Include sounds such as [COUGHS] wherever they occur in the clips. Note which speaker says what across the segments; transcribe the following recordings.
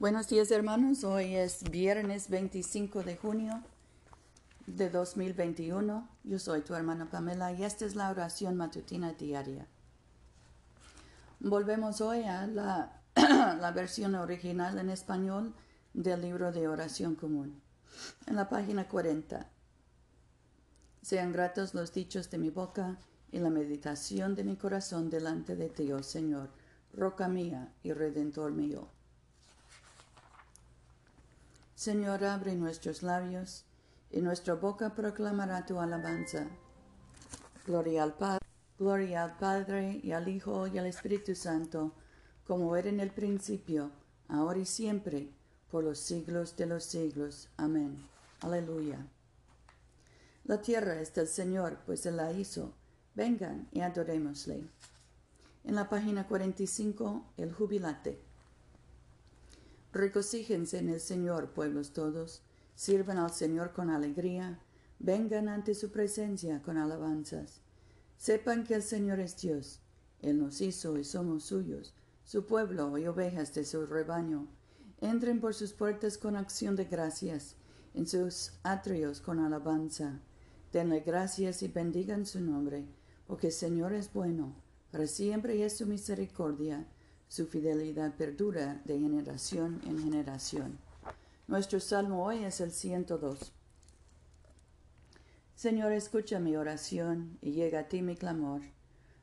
Speaker 1: Buenos días hermanos, hoy es viernes 25 de junio de 2021. Yo soy tu hermana Pamela y esta es la oración matutina diaria. Volvemos hoy a la, [CLEARS THROAT] versión original en español del libro de oración común. En la página 40. Sean gratos los dichos de mi boca y la meditación de mi corazón delante de ti, oh Señor, roca mía y redentor mío. Señor, abre nuestros labios, y nuestra boca proclamará tu alabanza. Gloria al Padre, gloria al Padre y al Hijo y al Espíritu Santo, como era en el principio, ahora y siempre, por los siglos de los siglos. Amén. Aleluya. La tierra es del Señor, pues Él la hizo. Vengan y adorémosle. En la página 45, el jubilate. Regocíjense en el Señor, pueblos todos, sirvan al Señor con alegría, vengan ante su presencia con alabanzas. Sepan que el Señor es Dios, Él nos hizo y somos suyos, su pueblo y ovejas de su rebaño. Entren por sus puertas con acción de gracias, en sus atrios con alabanza. Denle gracias y bendigan su nombre, porque el Señor es bueno, para siempre es su misericordia su fidelidad perdura de generación en generación. Nuestro salmo hoy es el 102. Señor, escucha mi oración y llega a ti mi clamor.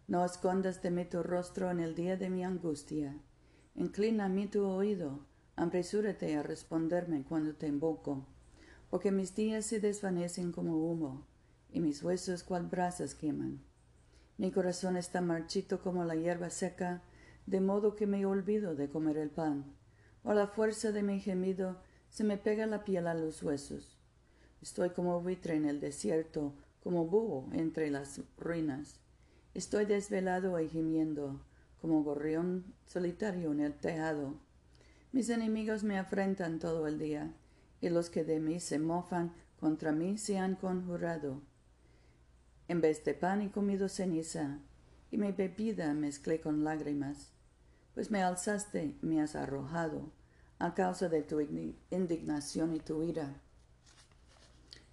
Speaker 1: No escondas de mí tu rostro en el día de mi angustia. Inclina a mí tu oído, apresúrate a responderme cuando te invoco, porque mis días se desvanecen como humo, y mis huesos cual brasas queman. Mi corazón está marchito como la hierba seca, de modo que me olvido de comer el pan. Por la fuerza de mi gemido se me pega la piel a los huesos. Estoy como buitre en el desierto, como búho entre las ruinas. Estoy desvelado y gimiendo, como gorrión solitario en el tejado. Mis enemigos me afrentan todo el día, y los que de mí se mofan contra mí se han conjurado. En vez de pan he comido ceniza, y mi bebida mezclé con lágrimas pues me alzaste me has arrojado a causa de tu indignación y tu ira.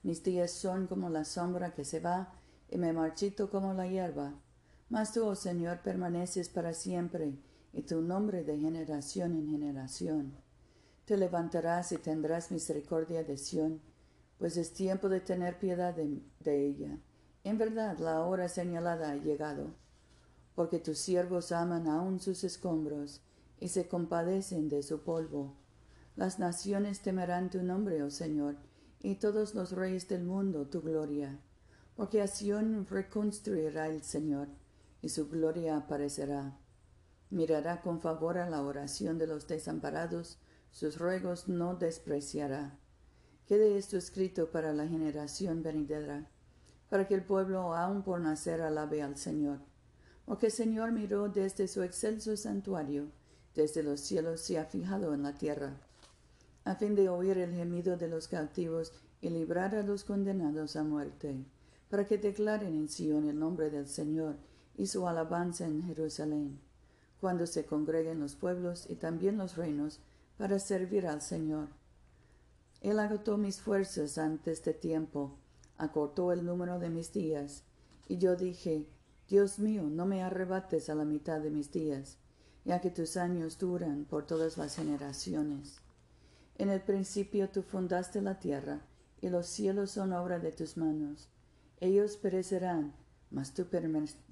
Speaker 1: Mis días son como la sombra que se va y me marchito como la hierba. Mas tú, oh Señor, permaneces para siempre y tu nombre de generación en generación. Te levantarás y tendrás misericordia de Sión, pues es tiempo de tener piedad de, de ella. En verdad, la hora señalada ha llegado porque tus siervos aman aún sus escombros y se compadecen de su polvo. Las naciones temerán tu nombre, oh Señor, y todos los reyes del mundo tu gloria, porque a Sión reconstruirá el Señor, y su gloria aparecerá. Mirará con favor a la oración de los desamparados, sus ruegos no despreciará. Quede esto escrito para la generación venidera, para que el pueblo aún por nacer alabe al Señor o que el Señor miró desde su excelso santuario, desde los cielos se ha fijado en la tierra, a fin de oír el gemido de los cautivos y librar a los condenados a muerte, para que declaren en Sion el nombre del Señor y su alabanza en Jerusalén, cuando se congreguen los pueblos y también los reinos para servir al Señor. Él agotó mis fuerzas antes de tiempo, acortó el número de mis días, y yo dije, Dios mío, no me arrebates a la mitad de mis días, ya que tus años duran por todas las generaciones. En el principio tú fundaste la tierra, y los cielos son obra de tus manos. Ellos perecerán, mas tú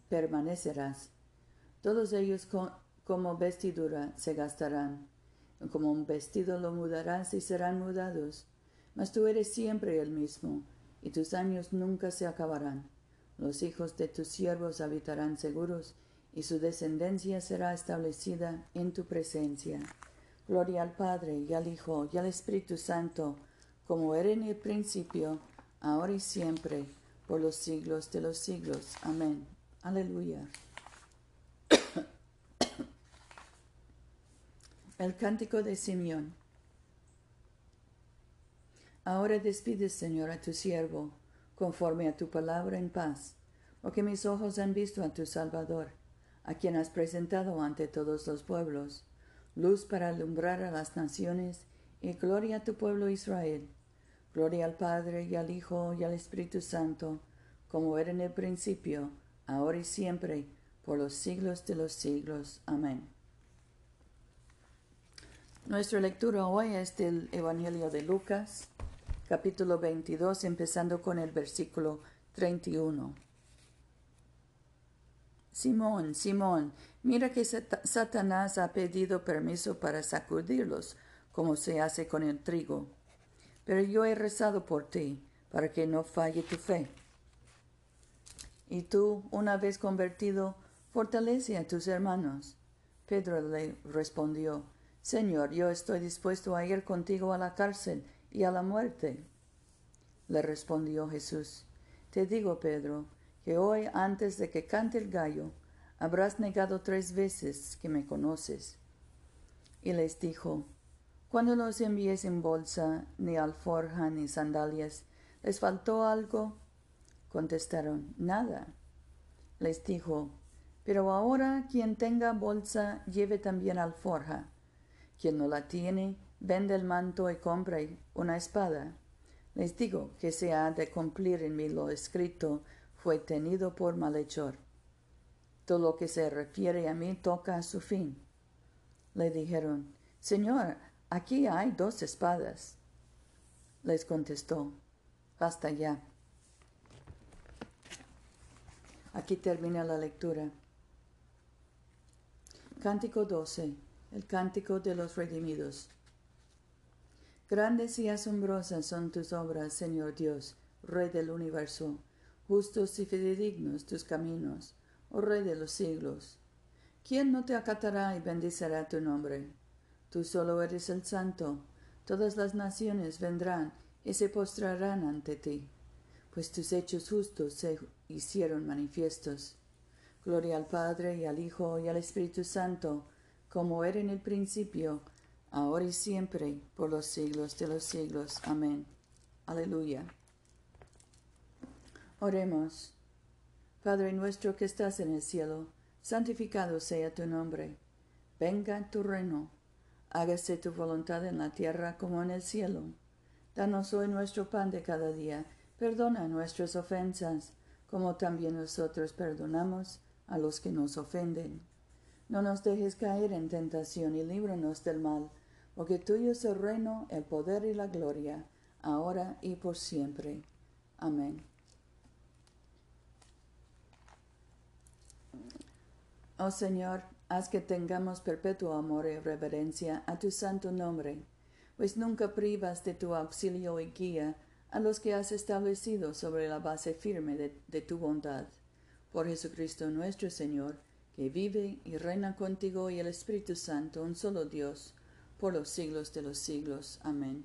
Speaker 1: permanecerás. Todos ellos como vestidura se gastarán, como un vestido lo mudarás y serán mudados. Mas tú eres siempre el mismo, y tus años nunca se acabarán. Los hijos de tus siervos habitarán seguros, y su descendencia será establecida en tu presencia. Gloria al Padre, y al Hijo, y al Espíritu Santo, como era en el principio, ahora y siempre, por los siglos de los siglos. Amén. Aleluya. [COUGHS] El cántico de Simeón. Ahora despides, Señor, a tu siervo conforme a tu palabra en paz, porque mis ojos han visto a tu Salvador, a quien has presentado ante todos los pueblos, luz para alumbrar a las naciones, y gloria a tu pueblo Israel. Gloria al Padre y al Hijo y al Espíritu Santo, como era en el principio, ahora y siempre, por los siglos de los siglos. Amén. Nuestra lectura hoy es del Evangelio de Lucas, capítulo 22, empezando con el versículo 31. Simón, Simón, mira que Satanás ha pedido permiso para sacudirlos, como se hace con el trigo. Pero yo he rezado por ti, para que no falle tu fe. Y tú, una vez convertido, fortalece a tus hermanos. Pedro le respondió, Señor, yo estoy dispuesto a ir contigo a la cárcel y a la muerte. Le respondió Jesús, Te digo, Pedro, que hoy antes de que cante el gallo, habrás negado tres veces que me conoces. Y les dijo, Cuando los envié en bolsa, ni alforja, ni sandalias, ¿les faltó algo? Contestaron, Nada. Les dijo, Pero ahora quien tenga bolsa, lleve también alforja. Quien no la tiene, vende el manto y compre una espada. Les digo que se ha de cumplir en mí lo escrito fue tenido por malhechor. Todo lo que se refiere a mí toca a su fin. Le dijeron, Señor, aquí hay dos espadas. Les contestó, basta ya. Aquí termina la lectura. Cántico 12. El cántico de los redimidos. Grandes y asombrosas son tus obras, Señor Dios, Rey del universo justos y fidedignos tus caminos, oh Rey de los siglos. ¿Quién no te acatará y bendicerá tu nombre? Tú solo eres el santo, todas las naciones vendrán y se postrarán ante ti, pues tus hechos justos se hicieron manifiestos. Gloria al Padre y al Hijo y al Espíritu Santo, como era en el principio, ahora y siempre, por los siglos de los siglos. Amén. Aleluya. Oremos. Padre nuestro que estás en el cielo, santificado sea tu nombre. Venga tu reino. Hágase tu voluntad en la tierra como en el cielo. Danos hoy nuestro pan de cada día. Perdona nuestras ofensas, como también nosotros perdonamos a los que nos ofenden. No nos dejes caer en tentación y líbranos del mal, porque tuyo es el reino, el poder y la gloria, ahora y por siempre. Amén. Oh Señor, haz que tengamos perpetuo amor y reverencia a tu santo nombre, pues nunca privas de tu auxilio y guía a los que has establecido sobre la base firme de, tu bondad. Por Jesucristo nuestro Señor, que vive y reina contigo y el Espíritu Santo, un solo Dios, por los siglos de los siglos. Amén.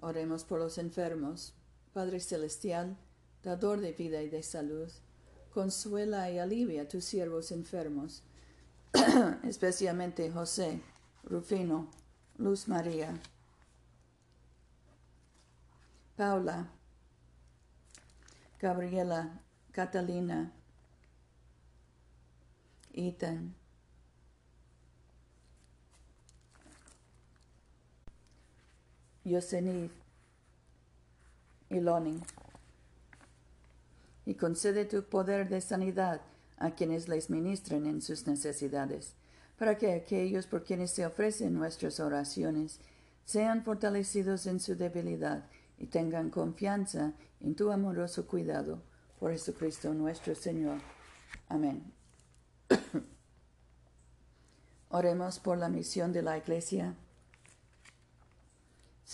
Speaker 1: Oremos por los enfermos. Padre Celestial, dador de vida y de salud, consuela y alivia a tus siervos enfermos, [CLEARS THROAT] especialmente José, Rufino, Luz María, Paula, Gabriela, Catalina, Ethan, Yosenith y Lonnie y concede tu poder de sanidad a quienes les ministren en sus necesidades, para que aquellos por quienes se ofrecen nuestras oraciones sean fortalecidos en su debilidad y tengan confianza en tu amoroso cuidado. Por Jesucristo nuestro Señor. Amén. [COUGHS] Oremos por la misión de la Iglesia.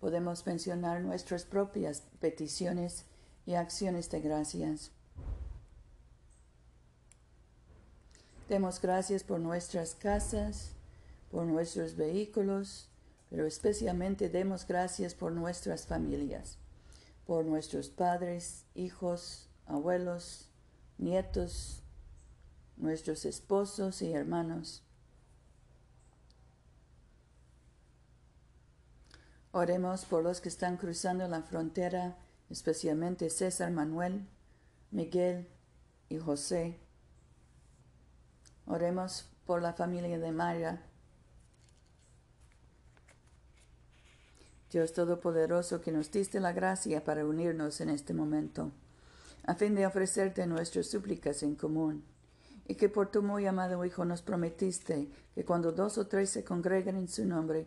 Speaker 1: podemos mencionar nuestras propias peticiones y acciones de gracias. Demos gracias por nuestras casas, por nuestros vehículos, pero especialmente demos gracias por nuestras familias, por nuestros padres, hijos, abuelos, nietos, nuestros esposos y hermanos. Oremos por los que están cruzando la frontera, especialmente César Manuel, Miguel y José. Oremos por la familia de Maya. Dios Todopoderoso, que nos diste la gracia para unirnos en este momento, a fin de ofrecerte nuestras súplicas en común, y que por tu muy amado Hijo nos prometiste que cuando dos o tres se congregan en su nombre,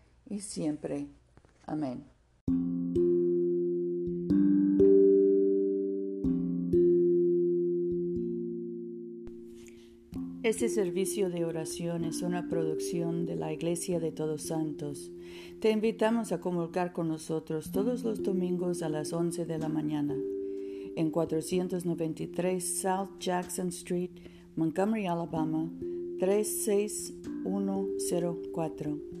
Speaker 1: y siempre. Amén. Este servicio de oración es una producción de la Iglesia de Todos Santos. Te invitamos a comulgar con nosotros todos los domingos a las 11 de la mañana en 493 South Jackson Street, Montgomery, Alabama 36104.